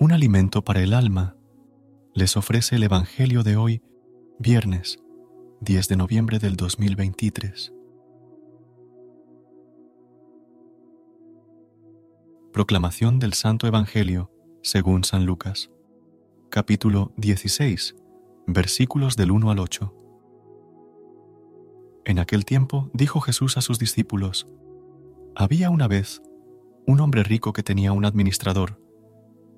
Un alimento para el alma, les ofrece el Evangelio de hoy, viernes 10 de noviembre del 2023. Proclamación del Santo Evangelio según San Lucas, capítulo 16, versículos del 1 al 8. En aquel tiempo dijo Jesús a sus discípulos, Había una vez un hombre rico que tenía un administrador,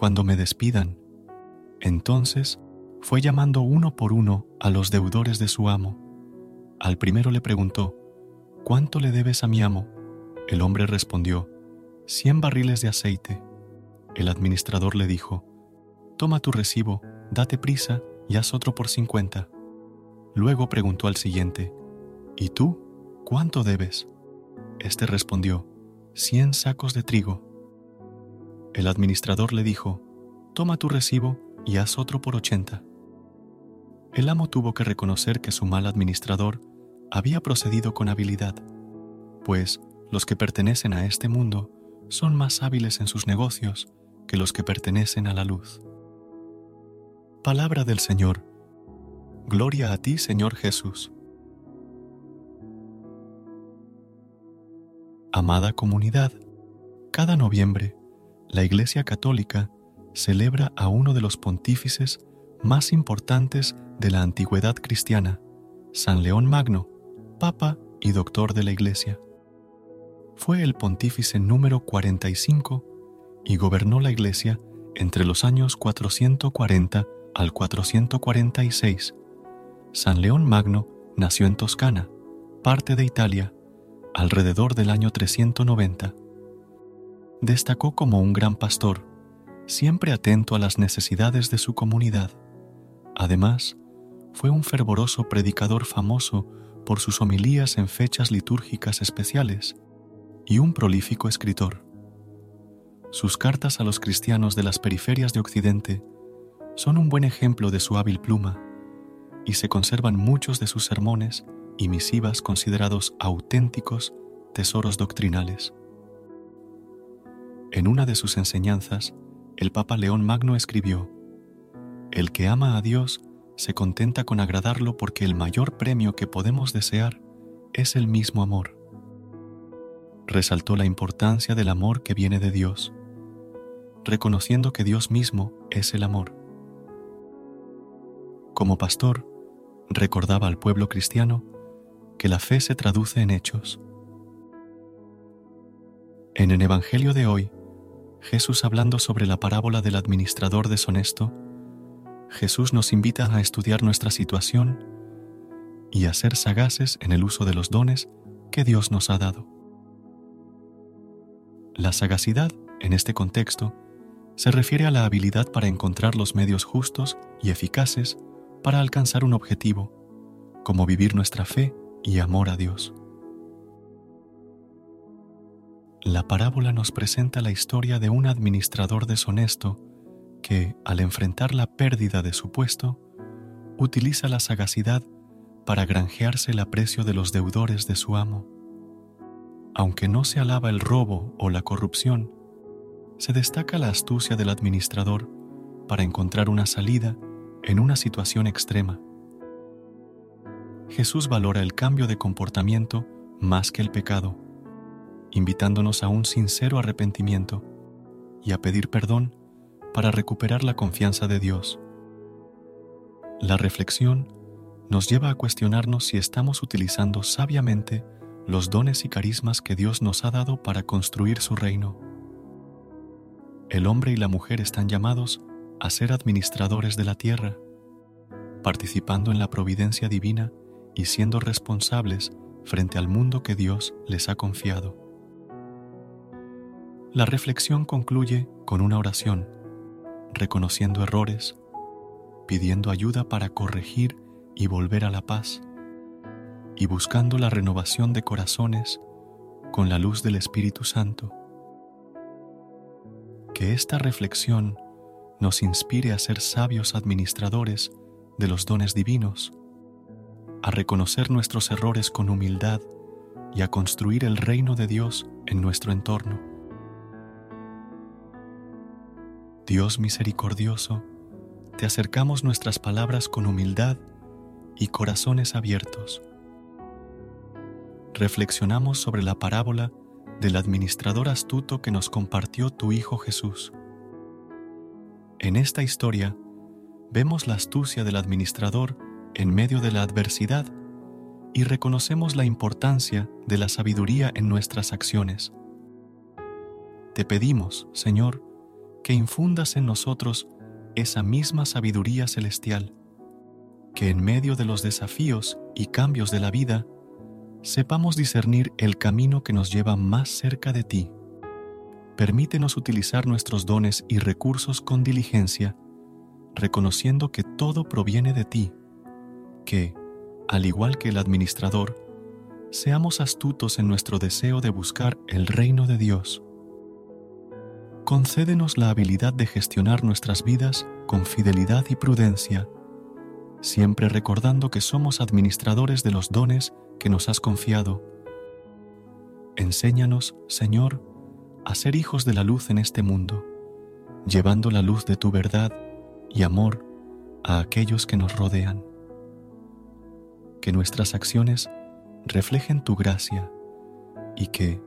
cuando me despidan. Entonces fue llamando uno por uno a los deudores de su amo. Al primero le preguntó, ¿Cuánto le debes a mi amo? El hombre respondió, cien barriles de aceite. El administrador le dijo, Toma tu recibo, date prisa y haz otro por cincuenta. Luego preguntó al siguiente, ¿Y tú? ¿Cuánto debes? Este respondió, cien sacos de trigo. El administrador le dijo, Toma tu recibo y haz otro por ochenta. El amo tuvo que reconocer que su mal administrador había procedido con habilidad, pues los que pertenecen a este mundo son más hábiles en sus negocios que los que pertenecen a la luz. Palabra del Señor. Gloria a ti, Señor Jesús. Amada comunidad, cada noviembre la Iglesia Católica celebra a uno de los pontífices más importantes de la antigüedad cristiana, San León Magno, Papa y Doctor de la Iglesia. Fue el pontífice número 45 y gobernó la Iglesia entre los años 440 al 446. San León Magno nació en Toscana, parte de Italia, alrededor del año 390 destacó como un gran pastor, siempre atento a las necesidades de su comunidad. Además, fue un fervoroso predicador famoso por sus homilías en fechas litúrgicas especiales y un prolífico escritor. Sus cartas a los cristianos de las periferias de Occidente son un buen ejemplo de su hábil pluma y se conservan muchos de sus sermones y misivas considerados auténticos tesoros doctrinales. En una de sus enseñanzas, el Papa León Magno escribió, El que ama a Dios se contenta con agradarlo porque el mayor premio que podemos desear es el mismo amor. Resaltó la importancia del amor que viene de Dios, reconociendo que Dios mismo es el amor. Como pastor, recordaba al pueblo cristiano que la fe se traduce en hechos. En el Evangelio de hoy, Jesús hablando sobre la parábola del administrador deshonesto, Jesús nos invita a estudiar nuestra situación y a ser sagaces en el uso de los dones que Dios nos ha dado. La sagacidad, en este contexto, se refiere a la habilidad para encontrar los medios justos y eficaces para alcanzar un objetivo, como vivir nuestra fe y amor a Dios. La parábola nos presenta la historia de un administrador deshonesto que, al enfrentar la pérdida de su puesto, utiliza la sagacidad para granjearse el aprecio de los deudores de su amo. Aunque no se alaba el robo o la corrupción, se destaca la astucia del administrador para encontrar una salida en una situación extrema. Jesús valora el cambio de comportamiento más que el pecado invitándonos a un sincero arrepentimiento y a pedir perdón para recuperar la confianza de Dios. La reflexión nos lleva a cuestionarnos si estamos utilizando sabiamente los dones y carismas que Dios nos ha dado para construir su reino. El hombre y la mujer están llamados a ser administradores de la tierra, participando en la providencia divina y siendo responsables frente al mundo que Dios les ha confiado. La reflexión concluye con una oración, reconociendo errores, pidiendo ayuda para corregir y volver a la paz, y buscando la renovación de corazones con la luz del Espíritu Santo. Que esta reflexión nos inspire a ser sabios administradores de los dones divinos, a reconocer nuestros errores con humildad y a construir el reino de Dios en nuestro entorno. Dios misericordioso, te acercamos nuestras palabras con humildad y corazones abiertos. Reflexionamos sobre la parábola del administrador astuto que nos compartió tu Hijo Jesús. En esta historia vemos la astucia del administrador en medio de la adversidad y reconocemos la importancia de la sabiduría en nuestras acciones. Te pedimos, Señor, que infundas en nosotros esa misma sabiduría celestial, que en medio de los desafíos y cambios de la vida, sepamos discernir el camino que nos lleva más cerca de ti. Permítenos utilizar nuestros dones y recursos con diligencia, reconociendo que todo proviene de ti, que, al igual que el administrador, seamos astutos en nuestro deseo de buscar el reino de Dios concédenos la habilidad de gestionar nuestras vidas con fidelidad y prudencia, siempre recordando que somos administradores de los dones que nos has confiado. Enséñanos, Señor, a ser hijos de la luz en este mundo, llevando la luz de tu verdad y amor a aquellos que nos rodean. Que nuestras acciones reflejen tu gracia y que,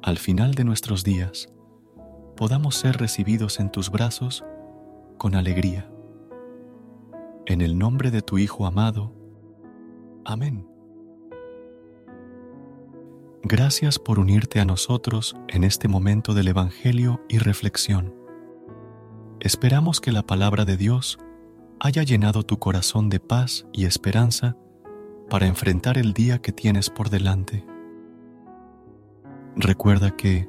al final de nuestros días, podamos ser recibidos en tus brazos con alegría. En el nombre de tu Hijo amado. Amén. Gracias por unirte a nosotros en este momento del Evangelio y reflexión. Esperamos que la palabra de Dios haya llenado tu corazón de paz y esperanza para enfrentar el día que tienes por delante. Recuerda que,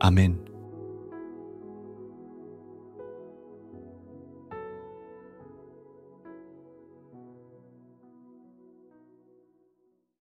Amén.